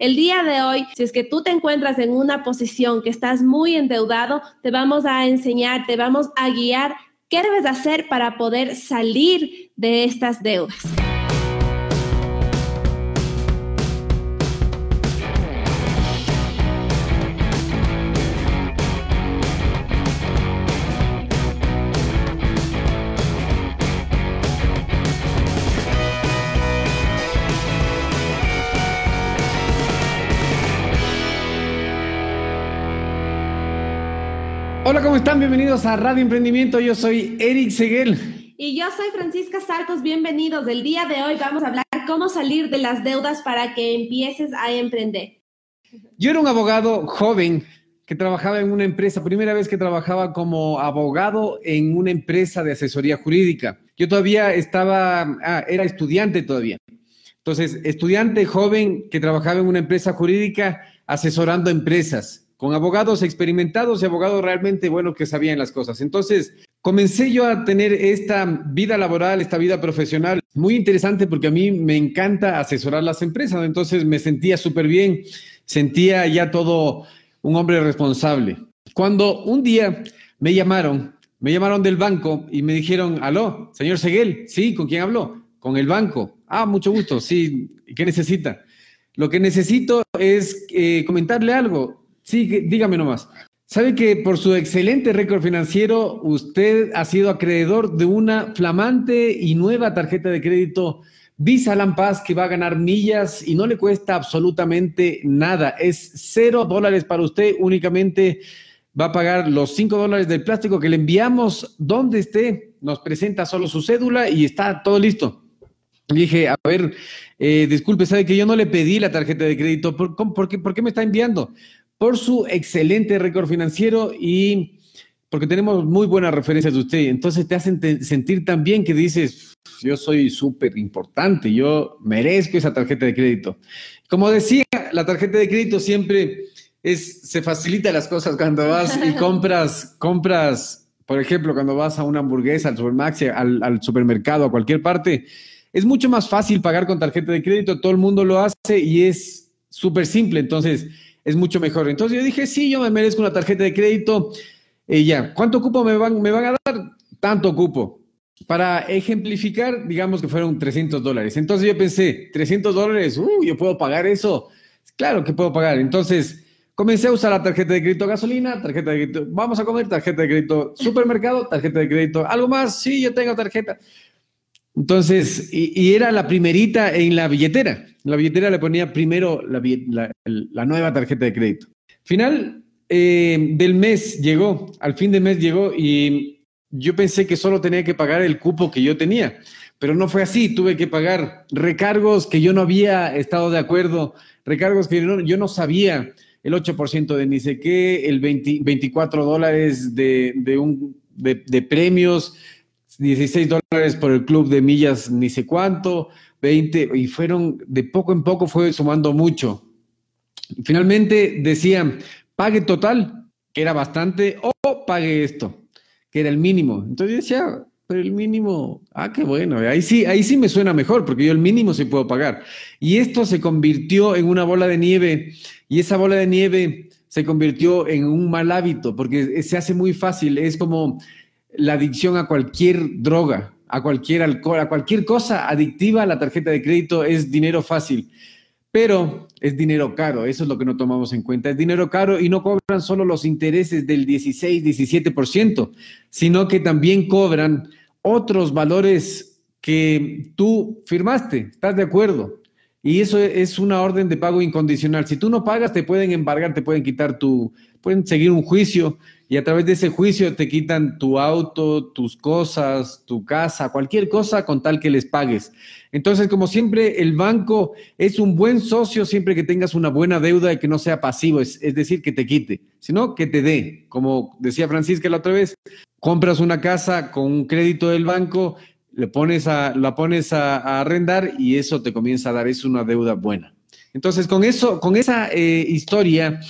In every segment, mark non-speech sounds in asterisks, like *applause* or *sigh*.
El día de hoy, si es que tú te encuentras en una posición que estás muy endeudado, te vamos a enseñar, te vamos a guiar qué debes hacer para poder salir de estas deudas. ¿Cómo están? Bienvenidos a Radio Emprendimiento. Yo soy Eric Seguel. Y yo soy Francisca Sarcos. Bienvenidos. El día de hoy vamos a hablar cómo salir de las deudas para que empieces a emprender. Yo era un abogado joven que trabajaba en una empresa, primera vez que trabajaba como abogado en una empresa de asesoría jurídica. Yo todavía estaba, ah, era estudiante todavía. Entonces, estudiante joven que trabajaba en una empresa jurídica asesorando empresas con abogados experimentados y abogados realmente buenos que sabían las cosas. Entonces, comencé yo a tener esta vida laboral, esta vida profesional muy interesante porque a mí me encanta asesorar las empresas. Entonces, me sentía súper bien, sentía ya todo un hombre responsable. Cuando un día me llamaron, me llamaron del banco y me dijeron, aló, señor Seguel, sí, ¿con quién habló? Con el banco. Ah, mucho gusto, sí, ¿qué necesita? Lo que necesito es eh, comentarle algo. Sí, dígame nomás. Sabe que por su excelente récord financiero, usted ha sido acreedor de una flamante y nueva tarjeta de crédito Visa Lampaz que va a ganar millas y no le cuesta absolutamente nada. Es cero dólares para usted, únicamente va a pagar los cinco dólares del plástico que le enviamos donde esté. Nos presenta solo su cédula y está todo listo. Dije, a ver, eh, disculpe, sabe que yo no le pedí la tarjeta de crédito. ¿Por, por, qué, ¿Por qué me está enviando? Por su excelente récord financiero y porque tenemos muy buenas referencias de usted. Entonces te hacen sentir tan bien que dices, yo soy súper importante, yo merezco esa tarjeta de crédito. Como decía, la tarjeta de crédito siempre es, se facilita las cosas cuando vas y *laughs* compras, compras, por ejemplo, cuando vas a una hamburguesa, al supermax, al, al supermercado, a cualquier parte, es mucho más fácil pagar con tarjeta de crédito, todo el mundo lo hace y es súper simple. Entonces, es mucho mejor. Entonces yo dije, sí, yo me merezco una tarjeta de crédito. Y ya, ¿cuánto cupo me van, me van a dar? Tanto cupo. Para ejemplificar, digamos que fueron 300 dólares. Entonces yo pensé, 300 dólares, uh, yo puedo pagar eso. Claro que puedo pagar. Entonces comencé a usar la tarjeta de crédito gasolina, tarjeta de crédito, vamos a comer, tarjeta de crédito supermercado, tarjeta de crédito, algo más, sí, yo tengo tarjeta. Entonces, y, era la primerita en la billetera. La billetera le ponía primero la, nueva tarjeta de crédito. Final eh, del mes llegó, al fin de mes llegó y yo pensé que solo tenía que pagar el cupo que yo tenía, pero no fue así. Tuve que pagar recargos que yo no había estado de acuerdo, recargos que yo no, sabía, el 8% de ni sé qué, el 24 dólares de premios 16 dólares por el club de millas, ni sé cuánto, 20, y fueron, de poco en poco fue sumando mucho. Finalmente decían, pague total, que era bastante, o pague esto, que era el mínimo. Entonces yo decía, pero el mínimo, ah, qué bueno, ahí sí, ahí sí me suena mejor, porque yo el mínimo sí puedo pagar. Y esto se convirtió en una bola de nieve, y esa bola de nieve se convirtió en un mal hábito, porque se hace muy fácil, es como la adicción a cualquier droga, a cualquier alcohol, a cualquier cosa adictiva, la tarjeta de crédito es dinero fácil, pero es dinero caro, eso es lo que no tomamos en cuenta, es dinero caro y no cobran solo los intereses del 16, 17%, sino que también cobran otros valores que tú firmaste, ¿estás de acuerdo? Y eso es una orden de pago incondicional. Si tú no pagas, te pueden embargar, te pueden quitar tu, pueden seguir un juicio y a través de ese juicio te quitan tu auto, tus cosas, tu casa, cualquier cosa con tal que les pagues. Entonces, como siempre, el banco es un buen socio siempre que tengas una buena deuda y que no sea pasivo, es, decir, que te quite, sino que te dé. Como decía Francisca la otra vez, compras una casa con un crédito del banco, le pones a, la pones a, arrendar y eso te comienza a dar, es una deuda buena. Entonces, con eso, con esa eh, historia,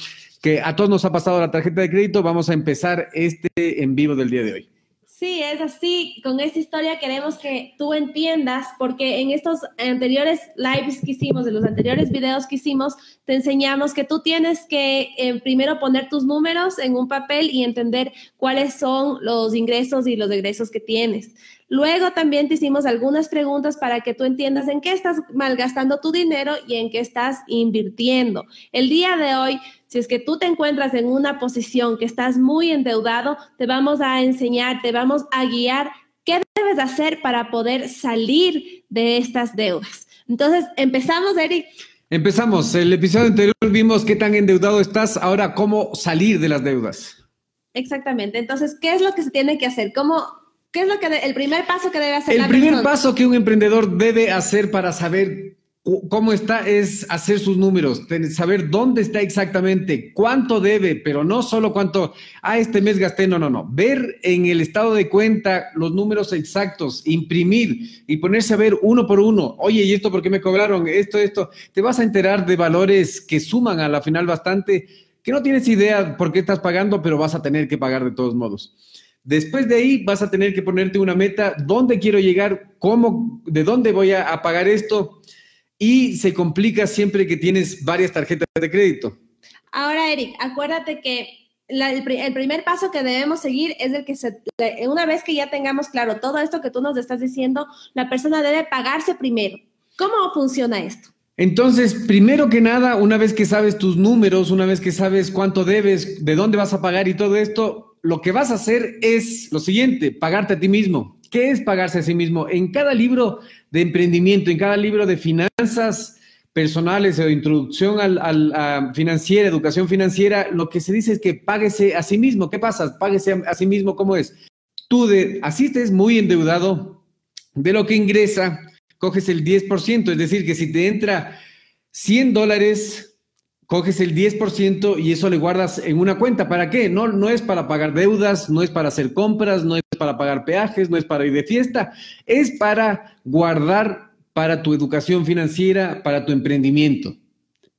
que a todos nos ha pasado la tarjeta de crédito, vamos a empezar este en vivo del día de hoy. Sí, es así. Con esta historia queremos que tú entiendas, porque en estos anteriores lives que hicimos, en los anteriores videos que hicimos, te enseñamos que tú tienes que eh, primero poner tus números en un papel y entender cuáles son los ingresos y los egresos que tienes. Luego también te hicimos algunas preguntas para que tú entiendas en qué estás malgastando tu dinero y en qué estás invirtiendo. El día de hoy si es que tú te encuentras en una posición que estás muy endeudado, te vamos a enseñar, te vamos a guiar qué debes hacer para poder salir de estas deudas. Entonces, empezamos, Eric. Empezamos. El episodio anterior vimos qué tan endeudado estás, ahora cómo salir de las deudas. Exactamente. Entonces, ¿qué es lo que se tiene que hacer? ¿Cómo, ¿Qué es lo que el primer paso que debe hacer? El primer paso que un emprendedor debe hacer para saber cómo está es hacer sus números, saber dónde está exactamente, cuánto debe, pero no solo cuánto, ah, este mes gasté, no, no, no. Ver en el estado de cuenta los números exactos, imprimir y ponerse a ver uno por uno. Oye, ¿y esto por qué me cobraron? Esto, esto. Te vas a enterar de valores que suman a la final bastante, que no tienes idea por qué estás pagando, pero vas a tener que pagar de todos modos. Después de ahí vas a tener que ponerte una meta, dónde quiero llegar, cómo, de dónde voy a, pagar esto y se complica siempre que tienes varias tarjetas de crédito. Ahora, Eric, acuérdate que el, primer paso que debemos seguir es el que se, una vez que ya tengamos claro todo esto que tú nos estás diciendo, la persona debe pagarse primero. ¿Cómo funciona esto? Entonces, primero que nada, una vez que sabes tus números, una vez que sabes cuánto debes, de dónde vas a pagar y todo esto, lo que vas a hacer es lo siguiente, pagarte a ti mismo. ¿Qué es pagarse a sí mismo? En cada libro de emprendimiento, en cada libro de finanzas personales o introducción al, a financiera, educación financiera, lo que se dice es que páguese a sí mismo. ¿Qué pasa? Páguese a, sí mismo, ¿cómo es? Tú de, asistes muy endeudado de lo que ingresa, coges el 10%, es decir, que si te entra 100 dólares, coges el 10% y eso le guardas en una cuenta. ¿Para qué? No, no es para pagar deudas, no es para hacer compras, no es para pagar peajes, no es para ir de fiesta, es para guardar para tu educación financiera, para tu emprendimiento.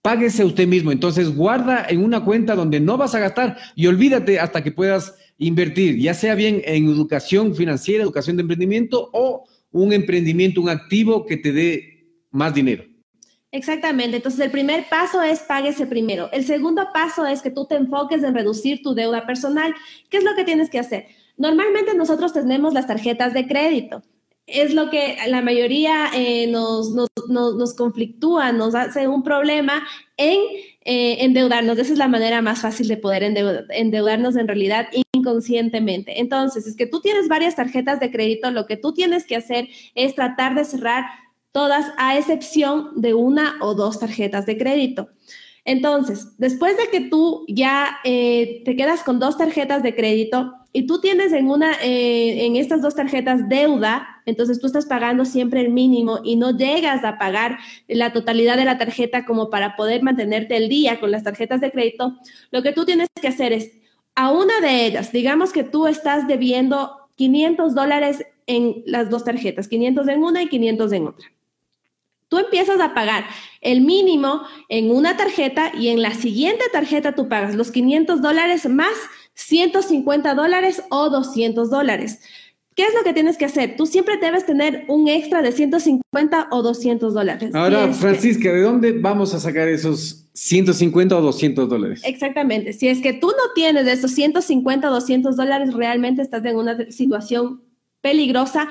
Páguese usted mismo. Entonces, guarda en una cuenta donde no vas a gastar y olvídate hasta que puedas invertir, ya sea bien en educación financiera, educación de emprendimiento o un emprendimiento, un activo que te dé más dinero. Exactamente. Entonces, el primer paso es páguese primero. El segundo paso es que tú te enfoques en reducir tu deuda personal. ¿Qué es lo que tienes que hacer? Normalmente nosotros tenemos las tarjetas de crédito. Es lo que la mayoría eh, nos, nos, nos, conflictúa, nos hace un problema en eh, endeudarnos. Esa es la manera más fácil de poder endeudarnos en realidad inconscientemente. Entonces, es que tú tienes varias tarjetas de crédito, lo que tú tienes que hacer es tratar de cerrar todas a excepción de una o dos tarjetas de crédito. Entonces, después de que tú ya eh, te quedas con dos tarjetas de crédito y tú tienes en una, eh, en estas dos tarjetas deuda, entonces tú estás pagando siempre el mínimo y no llegas a pagar la totalidad de la tarjeta como para poder mantenerte el día con las tarjetas de crédito, lo que tú tienes que hacer es a una de ellas, digamos que tú estás debiendo 500 dólares en las dos tarjetas, 500 en una y 500 en otra. Tú empiezas a pagar el mínimo en una tarjeta y en la siguiente tarjeta tú pagas los 500 dólares más 150 dólares o 200 dólares. ¿Qué es lo que tienes que hacer? Tú siempre debes tener un extra de 150 o 200 dólares. Ahora, Francisca, ¿de dónde vamos a sacar esos 150 o 200 dólares? Exactamente. Si es que tú no tienes de esos 150 o 200 dólares, realmente estás en una situación peligrosa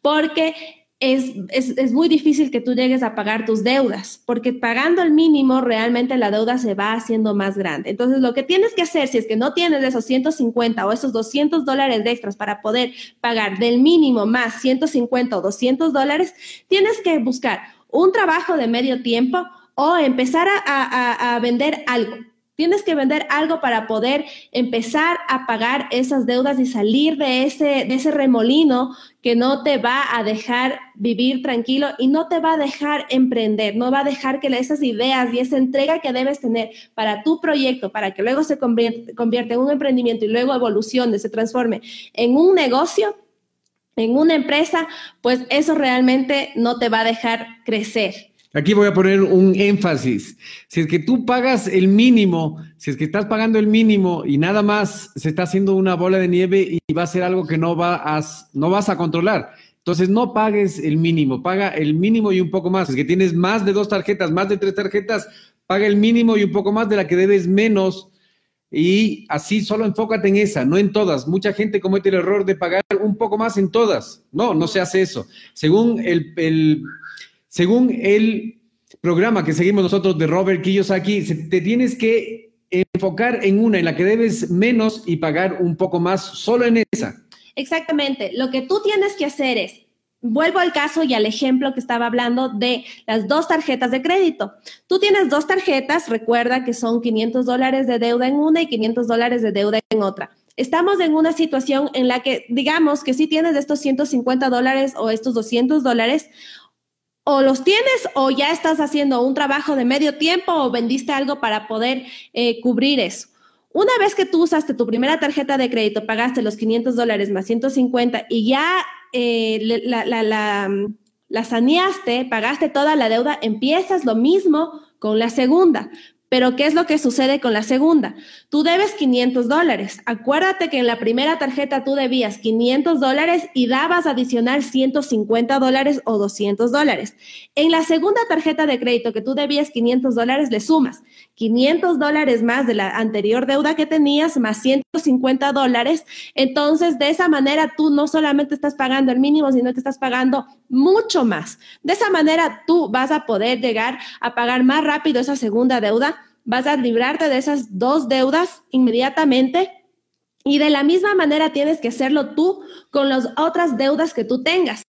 porque es, es, muy difícil que tú llegues a pagar tus deudas, porque pagando el mínimo realmente la deuda se va haciendo más grande. Entonces, lo que tienes que hacer, si es que no tienes esos 150 o esos 200 dólares de extras para poder pagar del mínimo más 150 o 200 dólares, tienes que buscar un trabajo de medio tiempo o empezar a, a vender algo Tienes que vender algo para poder empezar a pagar esas deudas y salir de ese, de ese remolino que no te va a dejar vivir tranquilo y no te va a dejar emprender, no va a dejar que esas ideas y esa entrega que debes tener para tu proyecto, para que luego se convierta en un emprendimiento y luego evolucione, se transforme en un negocio, en una empresa, pues eso realmente no te va a dejar crecer. Aquí voy a poner un énfasis. Si es que tú pagas el mínimo, si es que estás pagando el mínimo y nada más se está haciendo una bola de nieve y va a ser algo que no, vas, no vas a controlar. Entonces no pagues el mínimo, paga el mínimo y un poco más. Si es que tienes más de dos tarjetas, más de tres tarjetas, paga el mínimo y un poco más de la que debes menos. Y así solo enfócate en esa, no en todas. Mucha gente comete el error de pagar un poco más en todas. No, no se hace eso. Según el según el programa que seguimos nosotros de Robert Kiyosaki, te tienes que enfocar en una en la que debes menos y pagar un poco más solo en esa. Exactamente. Lo que tú tienes que hacer es, vuelvo al caso y al ejemplo que estaba hablando de las dos tarjetas de crédito. Tú tienes dos tarjetas, recuerda que son 500 dólares de deuda en una y 500 dólares de deuda en otra. Estamos en una situación en la que, digamos que si tienes estos 150 dólares o estos 200 dólares, o los tienes o ya estás haciendo un trabajo de medio tiempo o vendiste algo para poder eh, cubrir eso. Una vez que tú usaste tu primera tarjeta de crédito, pagaste los 500 dólares más 150 y ya eh, la, la, la saneaste, pagaste toda la deuda, empiezas lo mismo con la segunda. Pero ¿qué es lo que sucede con la segunda? Tú debes 500 dólares. Acuérdate que en la primera tarjeta tú debías 500 dólares y dabas adicional 150 dólares o 200 dólares. En la segunda tarjeta de crédito que tú debías 500 dólares, le sumas 500 dólares más de la anterior deuda que tenías, más 150 dólares. Entonces, de esa manera tú no solamente estás pagando el mínimo, sino que estás pagando mucho más. De esa manera tú vas a poder llegar a pagar más rápido esa segunda deuda vas a librarte de esas dos deudas inmediatamente y de la misma manera tienes que hacerlo tú con las otras deudas que tú tengas.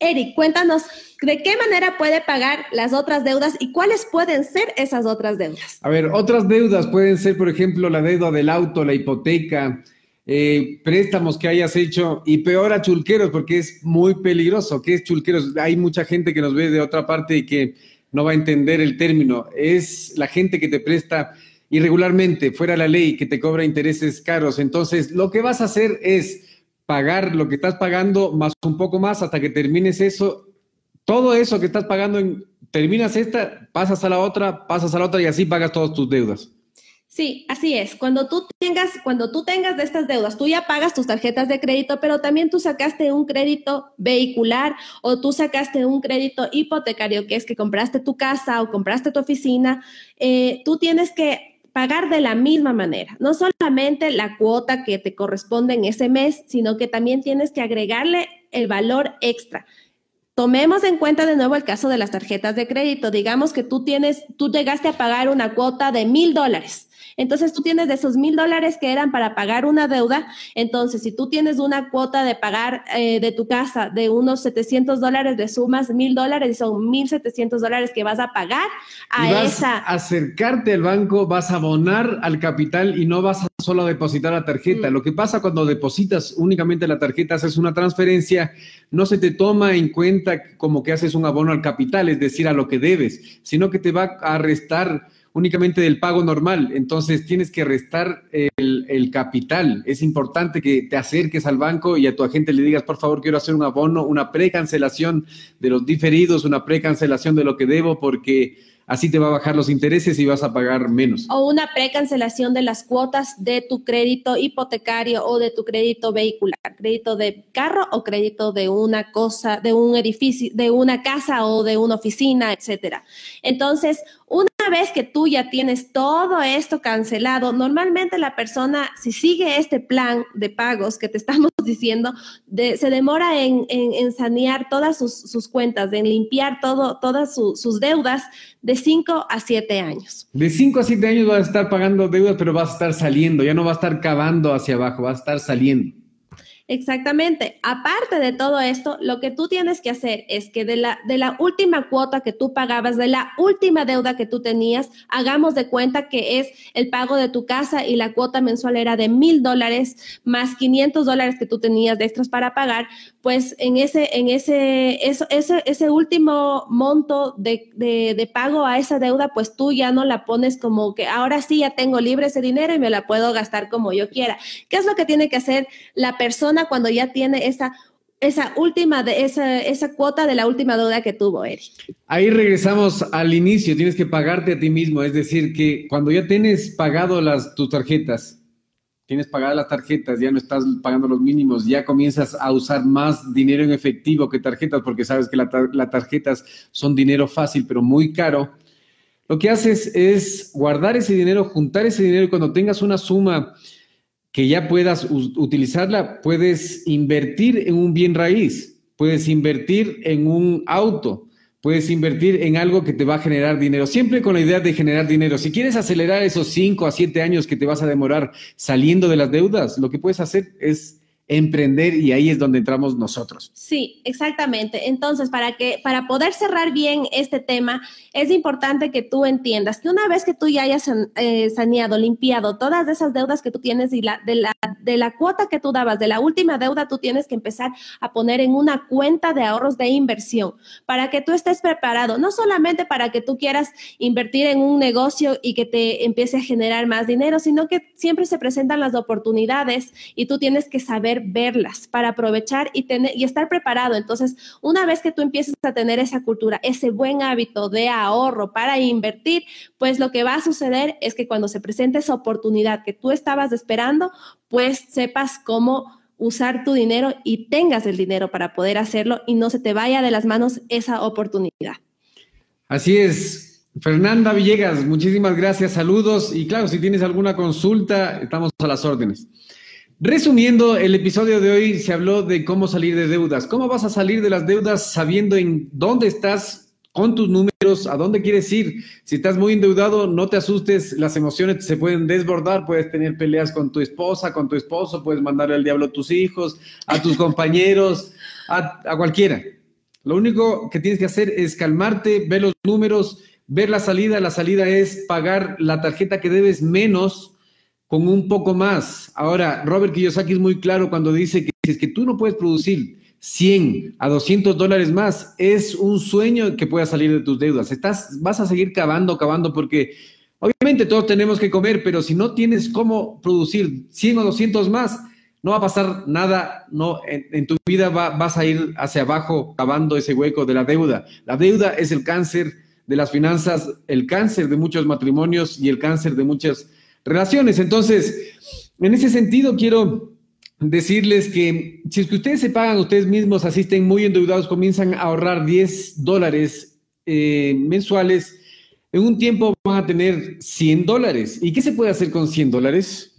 Eric, cuéntanos de qué manera puede pagar las otras deudas y cuáles pueden ser esas otras deudas. A ver, otras deudas pueden ser, por ejemplo, la deuda del auto, la hipoteca, eh, préstamos que hayas hecho y peor a chulqueros porque es muy peligroso. ¿Qué es chulqueros? Hay mucha gente que nos ve de otra parte y que no va a entender el término. Es la gente que te presta irregularmente, fuera la ley, que te cobra intereses caros. Entonces, lo que vas a hacer es pagar lo que estás pagando más un poco más hasta que termines eso. Todo eso que estás pagando, terminas esta, pasas a la otra, pasas a la otra y así pagas todas tus deudas. Sí, así es. Cuando tú cuando tú tengas de estas deudas, tú ya pagas tus tarjetas de crédito, pero también tú sacaste un crédito vehicular o tú sacaste un crédito hipotecario, que es que compraste tu casa o compraste tu oficina, eh, tú tienes que pagar de la misma manera. No solamente la cuota que te corresponde en ese mes, sino que también tienes que agregarle el valor extra. Tomemos en cuenta de nuevo el caso de las tarjetas de crédito. Digamos que tú tienes, tú llegaste a pagar una cuota de mil dólares entonces tú tienes de esos mil dólares que eran para pagar una deuda. Entonces, si tú tienes una cuota de pagar eh, de tu casa de unos 700 dólares, de sumas mil dólares y son 1.700 dólares que vas a pagar a y vas esa. A acercarte al banco, vas a abonar al capital y no vas a solo depositar la tarjeta. Mm. Lo que pasa cuando depositas únicamente la tarjeta, haces una transferencia, no se te toma en cuenta como que haces un abono al capital, es decir, a lo que debes, sino que te va a restar únicamente del pago normal. Entonces tienes que restar el, capital. Es importante que te acerques al banco y a tu agente le digas, por favor, quiero hacer un abono, una precancelación de los diferidos, una precancelación de lo que debo, porque así te va a bajar los intereses y vas a pagar menos. O una precancelación de las cuotas de tu crédito hipotecario o de tu crédito vehicular, crédito de carro o crédito de una cosa, de un edificio, de una casa o de una oficina, etcétera. Entonces, una vez que tú ya tienes todo esto cancelado, normalmente la persona, si sigue este plan de pagos que te estamos *laughs* diciendo, se demora en, sanear todas sus, cuentas, en limpiar todo, todas sus deudas de 5 a 7 años. De 5 a 7 años vas a estar pagando deudas, pero vas a estar saliendo, ya no va a estar cavando hacia abajo, va a estar saliendo. Exactamente. Aparte de todo esto, lo que tú tienes que hacer es que de la, de la última cuota que tú pagabas, de la última deuda que tú tenías, hagamos de cuenta que es el pago de tu casa y la cuota mensual era de mil dólares más 500 dólares que tú tenías de extras para pagar, pues en ese, en ese, eso, ese, ese último monto de, de, pago a esa deuda, pues tú ya no la pones como que ahora sí ya tengo libre ese dinero y me la puedo gastar como yo quiera. ¿Qué es lo que tiene que hacer la persona? cuando ya tiene esa esa última, de esa, esa cuota de la última deuda que tuvo Eric. Ahí regresamos al inicio, tienes que pagarte a ti mismo, es decir, que cuando ya tienes pagado las, tus tarjetas, tienes pagadas las tarjetas, ya no estás pagando los mínimos, ya comienzas a usar más dinero en efectivo que tarjetas, porque sabes que las tarjetas son dinero fácil, pero muy caro. Lo que haces es guardar ese dinero, juntar ese dinero y cuando tengas una suma que ya puedas utilizarla, puedes invertir en un bien raíz, puedes invertir en un auto, puedes invertir en algo que te va a generar dinero, siempre con la idea de generar dinero. Si quieres acelerar esos 5 a 7 años que te vas a demorar saliendo de las deudas, lo que puedes hacer es emprender y ahí es donde entramos nosotros. Sí, exactamente. Entonces, para que para poder cerrar bien este tema, es importante que tú entiendas que una vez que tú ya hayas eh, saneado, limpiado todas esas deudas que tú tienes y la de la de la cuota que tú dabas, de la última deuda, tú tienes que empezar a poner en una cuenta de ahorros de inversión para que tú estés preparado, no solamente para que tú quieras invertir en un negocio y que te empiece a generar más dinero, sino que siempre se presentan las oportunidades y tú tienes que saber verlas para aprovechar y, tener, y estar preparado. Entonces, una vez que tú empieces a tener esa cultura, ese buen hábito de ahorro para invertir, pues lo que va a suceder es que cuando se presente esa oportunidad que tú estabas esperando, pues sepas cómo usar tu dinero y tengas el dinero para poder hacerlo y no se te vaya de las manos esa oportunidad. Así es. Fernanda Villegas, muchísimas gracias, saludos y claro, si tienes alguna consulta, estamos a las órdenes. Resumiendo, el episodio de hoy se habló de cómo salir de deudas. ¿Cómo vas a salir de las deudas sabiendo en dónde estás con tus números, a dónde quieres ir? Si estás muy endeudado, no te asustes, las emociones se pueden desbordar, puedes tener peleas con tu esposa, con tu esposo, puedes mandarle al diablo a tus hijos, a tus compañeros, a, a cualquiera. Lo único que tienes que hacer es calmarte, ver los números, ver la salida. La salida es pagar la tarjeta que debes menos con un poco más. Ahora, Robert Kiyosaki es muy claro cuando dice que si es que tú no puedes producir 100 a 200 dólares más, es un sueño que puedas salir de tus deudas. Estás, vas a seguir cavando, cavando, porque obviamente todos tenemos que comer, pero si no tienes cómo producir 100 o 200 más, no va a pasar nada, no, en, tu vida vas a ir hacia abajo cavando ese hueco de la deuda. La deuda es el cáncer de las finanzas, el cáncer de muchos matrimonios y el cáncer de muchas relaciones. Entonces, en ese sentido, quiero decirles que si es que ustedes se pagan ustedes mismos, asisten muy endeudados, comienzan a ahorrar 10 dólares eh, mensuales, en un tiempo van a tener 100 dólares. ¿Y qué se puede hacer con 100 dólares?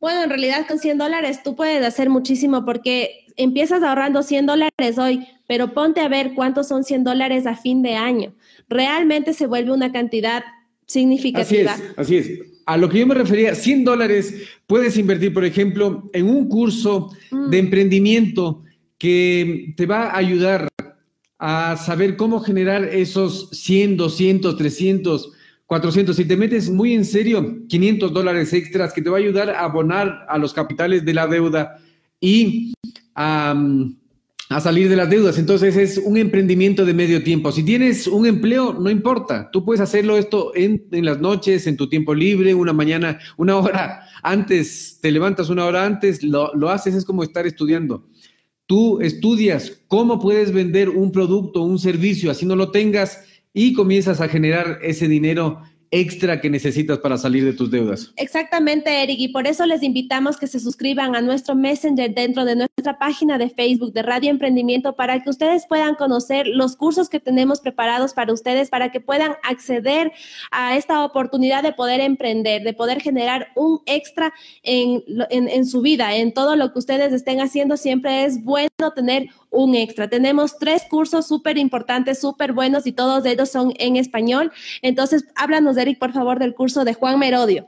Bueno, en realidad con 100 dólares tú puedes hacer muchísimo porque empiezas ahorrando 100 dólares hoy, pero ponte a ver cuántos son 100 dólares a fin de año. Realmente se vuelve una cantidad significativa. Así es, así es a lo que yo me refería, 100 dólares puedes invertir, por ejemplo, en un curso mm. de emprendimiento que te va a ayudar a saber cómo generar esos 100, 200, 300, 400. Si te metes muy en serio, 500 dólares extras que te va a ayudar a abonar a los capitales de la deuda y a a salir de las deudas. Entonces es un emprendimiento de medio tiempo. Si tienes un empleo, no importa. Tú puedes hacerlo esto en, las noches, en tu tiempo libre, una mañana, una hora antes, te levantas una hora antes, lo, lo haces, es como estar estudiando. Tú estudias cómo puedes vender un producto, un servicio, así no lo tengas y comienzas a generar ese dinero extra que necesitas para salir de tus deudas. Exactamente, Eric, y por eso les invitamos que se suscriban a nuestro Messenger dentro de nuestra página de Facebook de Radio Emprendimiento para que ustedes puedan conocer los cursos que tenemos preparados para ustedes, para que puedan acceder a esta oportunidad de poder emprender, de poder generar un extra en, en, en su vida, en todo lo que ustedes estén haciendo. Siempre es bueno tener un extra. Tenemos tres cursos súper importantes, súper buenos y todos ellos son en español. Entonces, háblanos, Eric, por favor, del curso de Juan Merodio.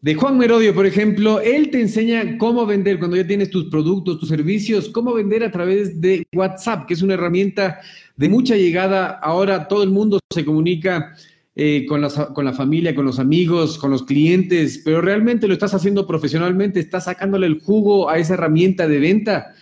De Juan Merodio, por ejemplo, él te enseña cómo vender cuando ya tienes tus productos, tus servicios, cómo vender a través de WhatsApp, que es una herramienta de mucha llegada. Ahora todo el mundo se comunica eh, con, con la familia, con los amigos, con los clientes, pero realmente lo estás haciendo profesionalmente, estás sacándole el jugo a esa herramienta de venta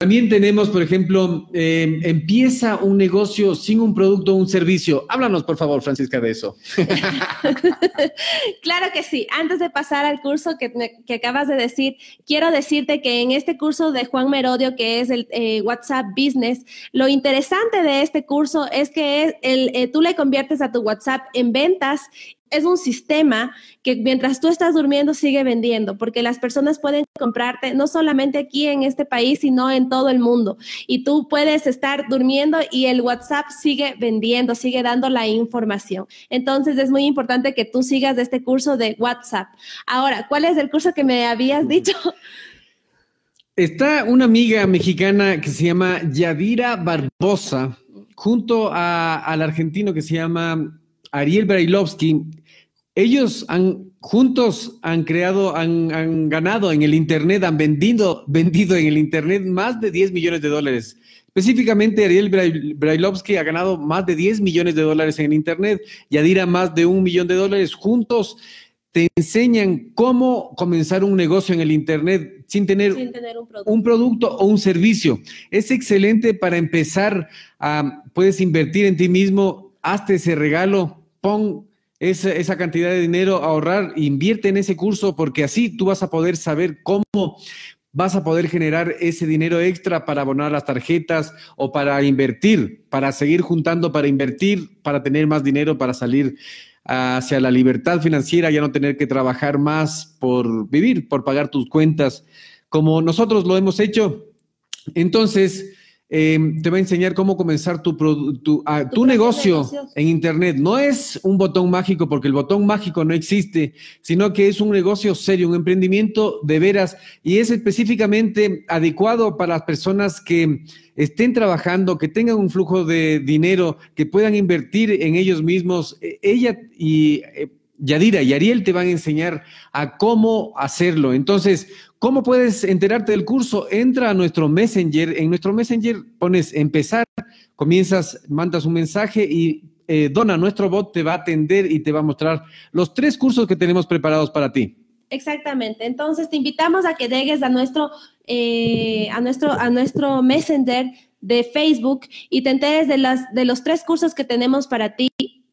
También tenemos, por ejemplo, em, empieza un negocio sin un producto o un servicio. Háblanos, por favor, Francisca, de eso. *laughs* claro que sí. Antes de pasar al curso que, acabas de decir, quiero decirte que en este curso de Juan Merodio, que es el eh, WhatsApp Business, lo interesante de este curso es que el, eh, tú le conviertes a tu WhatsApp en ventas es un sistema que mientras tú estás durmiendo sigue vendiendo, porque las personas pueden comprarte no solamente aquí en este país, sino en todo el mundo. Y tú puedes estar durmiendo y el WhatsApp sigue vendiendo, sigue dando la información. Entonces es muy importante que tú sigas de este curso de WhatsApp. Ahora, ¿cuál es el curso que me habías dicho? Está una amiga mexicana que se llama Yadira Barbosa, junto al argentino que se llama Ariel Brailovsky, ellos han juntos han creado, han, ganado en el Internet, han vendido, *laughs* vendido en el Internet más de 10 millones de dólares. Específicamente, Ariel Brailovsky ha ganado más de 10 millones de dólares en el Internet, Yadira más de un millón de dólares. Juntos te enseñan cómo comenzar un negocio en el Internet sin tener, un, producto. un, producto. o un servicio. Es excelente para empezar a, puedes invertir en ti mismo, hazte ese regalo, pon esa, cantidad de dinero a ahorrar, invierte en ese curso porque así tú vas a poder saber cómo vas a poder generar ese dinero extra para abonar las tarjetas o para invertir, para seguir juntando, para invertir, para tener más dinero, para salir hacia la libertad financiera, ya no tener que trabajar más por vivir, por pagar tus cuentas, como nosotros lo hemos hecho. Entonces, Em, te va a enseñar cómo comenzar tu, tu, ah, tu, negocio en Internet. No es un botón mágico, porque el botón mágico no existe, sino que es un negocio serio, un emprendimiento de veras y es específicamente adecuado para las personas que estén trabajando, que tengan un flujo de dinero, que puedan invertir en ellos mismos. E, ella y eh, Yadira y Ariel te van a enseñar a cómo hacerlo. Entonces, ¿Cómo puedes enterarte del curso? Entra a nuestro Messenger. En nuestro Messenger pones empezar, comienzas, mandas un mensaje y eh, Dona, nuestro bot, te va a atender y te va a mostrar los tres cursos que tenemos preparados para ti. Exactamente. Entonces te invitamos a que llegues a nuestro, eh, a nuestro, a nuestro Messenger de Facebook y te enteres de, las, de los tres cursos que tenemos para ti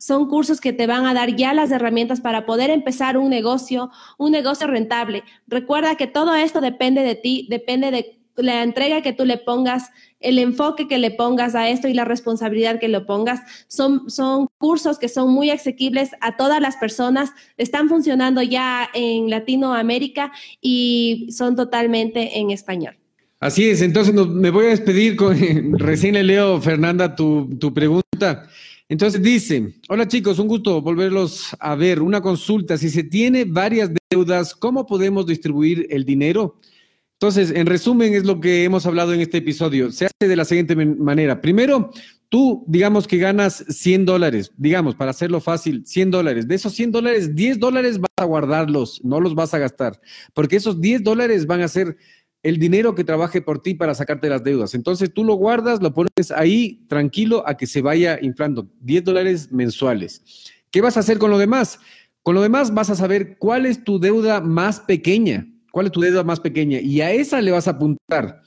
son cursos que te van a dar ya las herramientas para poder empezar un negocio, un negocio rentable. Recuerda que todo esto depende de ti, depende de la entrega que tú le pongas, el enfoque que le pongas a esto y la responsabilidad que lo pongas. Son, son cursos que son muy asequibles a todas las personas, están funcionando ya en Latinoamérica y son totalmente en español. Así es, entonces me voy a despedir con, *laughs* recién le leo, Fernanda, tu, tu pregunta. Entonces dice, hola chicos, un gusto volverlos a ver. Una consulta, si se tiene varias deudas, ¿cómo podemos distribuir el dinero? Entonces, en resumen, es lo que hemos hablado en este episodio. Se hace de la siguiente manera. Primero, tú, digamos que ganas 100 dólares, digamos, para hacerlo fácil, 100 dólares. De esos 100 dólares, 10 dólares vas a guardarlos, no los vas a gastar, porque esos 10 dólares van a ser el dinero que trabaje por ti para sacarte las deudas. Entonces tú lo guardas, lo pones ahí tranquilo a que se vaya inflando. 10 dólares mensuales. ¿Qué vas a hacer con lo demás? Con lo demás vas a saber cuál es tu deuda más pequeña. ¿Cuál es tu deuda más pequeña? Y a esa le vas a apuntar.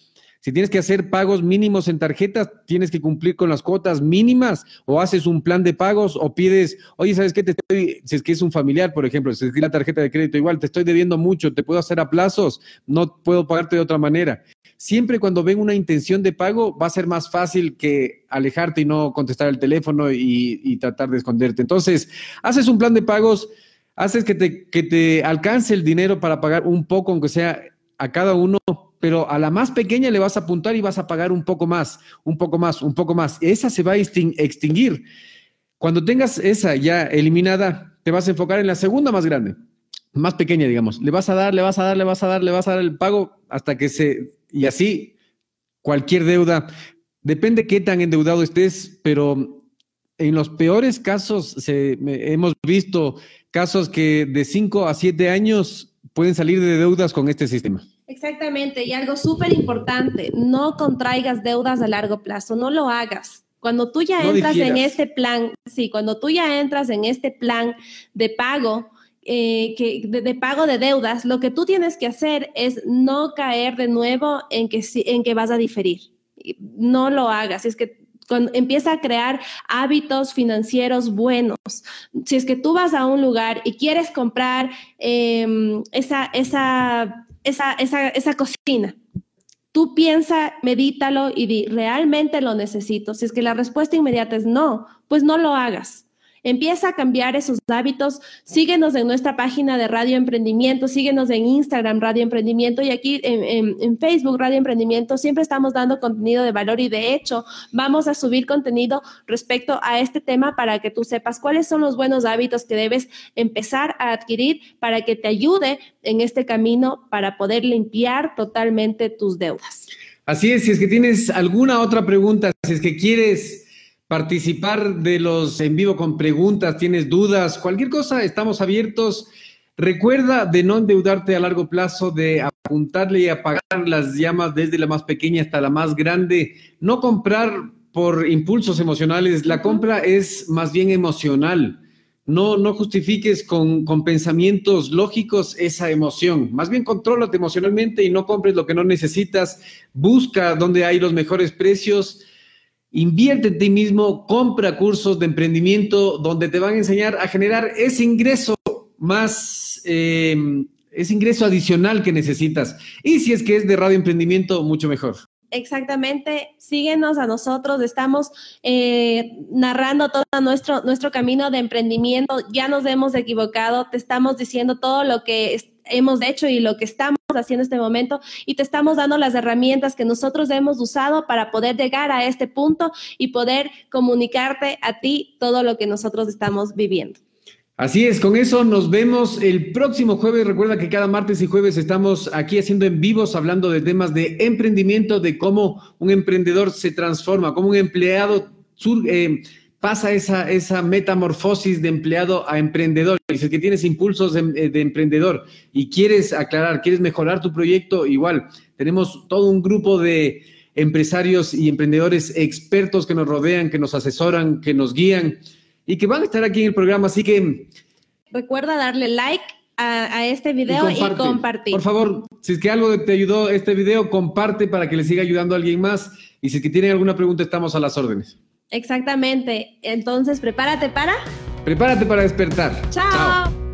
Si tienes que hacer pagos mínimos en tarjetas, tienes que cumplir con las cuotas mínimas o haces un plan de pagos o pides, oye, ¿sabes qué? Te estoy, si es que es un familiar, por ejemplo, si es que la tarjeta de crédito igual, te estoy debiendo mucho, te puedo hacer a plazos, no puedo pagarte de otra manera. Siempre cuando ven una intención de pago, va a ser más fácil que alejarte y no contestar el teléfono y, y tratar de esconderte. Entonces, haces un plan de pagos, haces que te, que te alcance el dinero para pagar un poco, aunque sea a cada uno pero a la más pequeña le vas a apuntar y vas a pagar un poco más, un poco más, un poco más. Esa se va a extinguir. Cuando tengas esa ya eliminada, te vas a enfocar en la segunda más grande, más pequeña, digamos. Le vas a dar, le vas a dar, le vas a dar, le vas a dar el pago hasta que se... Y así, cualquier deuda, depende qué tan endeudado estés, pero en los peores casos hemos visto casos que de 5 a 7 años pueden salir de deudas con este sistema. Exactamente, y algo súper importante, no contraigas deudas a largo plazo, no lo hagas. Cuando tú ya entras en este plan, sí, cuando tú ya entras en este plan de pago, eh, que, de, pago de deudas, lo que tú tienes que hacer es no caer de nuevo en que, en que vas a diferir. No lo hagas. Es que cuando empieza a crear hábitos financieros buenos. Si es que tú vas a un lugar y quieres comprar em, esa, esa, esa, esa, esa cocina, tú piensa, medítalo y di, ¿realmente lo necesito? Si es que la respuesta inmediata es no, pues no lo hagas. Empieza a cambiar esos hábitos. Síguenos en nuestra página de Radio Emprendimiento, síguenos en Instagram Radio Emprendimiento y aquí en, Facebook Radio Emprendimiento. Siempre estamos dando contenido de valor y de hecho vamos a subir contenido respecto a este tema para que tú sepas cuáles son los buenos hábitos que debes empezar a adquirir para que te ayude en este camino para poder limpiar totalmente tus deudas. Así es, si es que tienes alguna otra pregunta, si es que quieres participar de los en vivo con preguntas, tienes dudas, cualquier cosa, estamos abiertos. Recuerda de no endeudarte a largo plazo, de apuntarle y apagar las llamas desde la más pequeña hasta la más grande. No comprar por impulsos emocionales, la compra es más bien emocional. No, no justifiques con, con pensamientos lógicos esa emoción. Más bien contrólate emocionalmente y no compres lo que no necesitas. Busca donde hay los mejores precios Invierte en ti mismo, compra cursos de emprendimiento donde te van a enseñar a generar ese ingreso más, em, ese ingreso adicional que necesitas. Y si es que es de radio emprendimiento, mucho mejor. Exactamente, síguenos a nosotros, estamos eh, narrando todo nuestro, nuestro camino de emprendimiento, ya nos hemos equivocado, te estamos diciendo todo lo que hemos hecho y lo que estamos haciendo en este momento y te estamos dando las herramientas que nosotros hemos usado para poder llegar a este punto y poder comunicarte a ti todo lo que nosotros estamos viviendo. Así es, con eso nos vemos el próximo jueves. Recuerda que cada martes y jueves estamos aquí haciendo en vivos, hablando de temas de emprendimiento, de cómo un emprendedor se transforma, cómo un empleado eh, pasa esa, esa metamorfosis de empleado a emprendedor. Y si que tienes impulsos de, eh, de, emprendedor y quieres aclarar, quieres mejorar tu proyecto, igual, tenemos todo un grupo de empresarios y emprendedores expertos que nos rodean, que nos asesoran, que nos guían y que van a estar aquí en el programa. Así que... Recuerda darle like a, este video y, compartir. Por favor, si es que algo te ayudó este video, comparte para que le siga ayudando a alguien más. Y si es que tienen alguna pregunta, estamos a las órdenes. Exactamente. Entonces, prepárate para. Prepárate para despertar. Chao.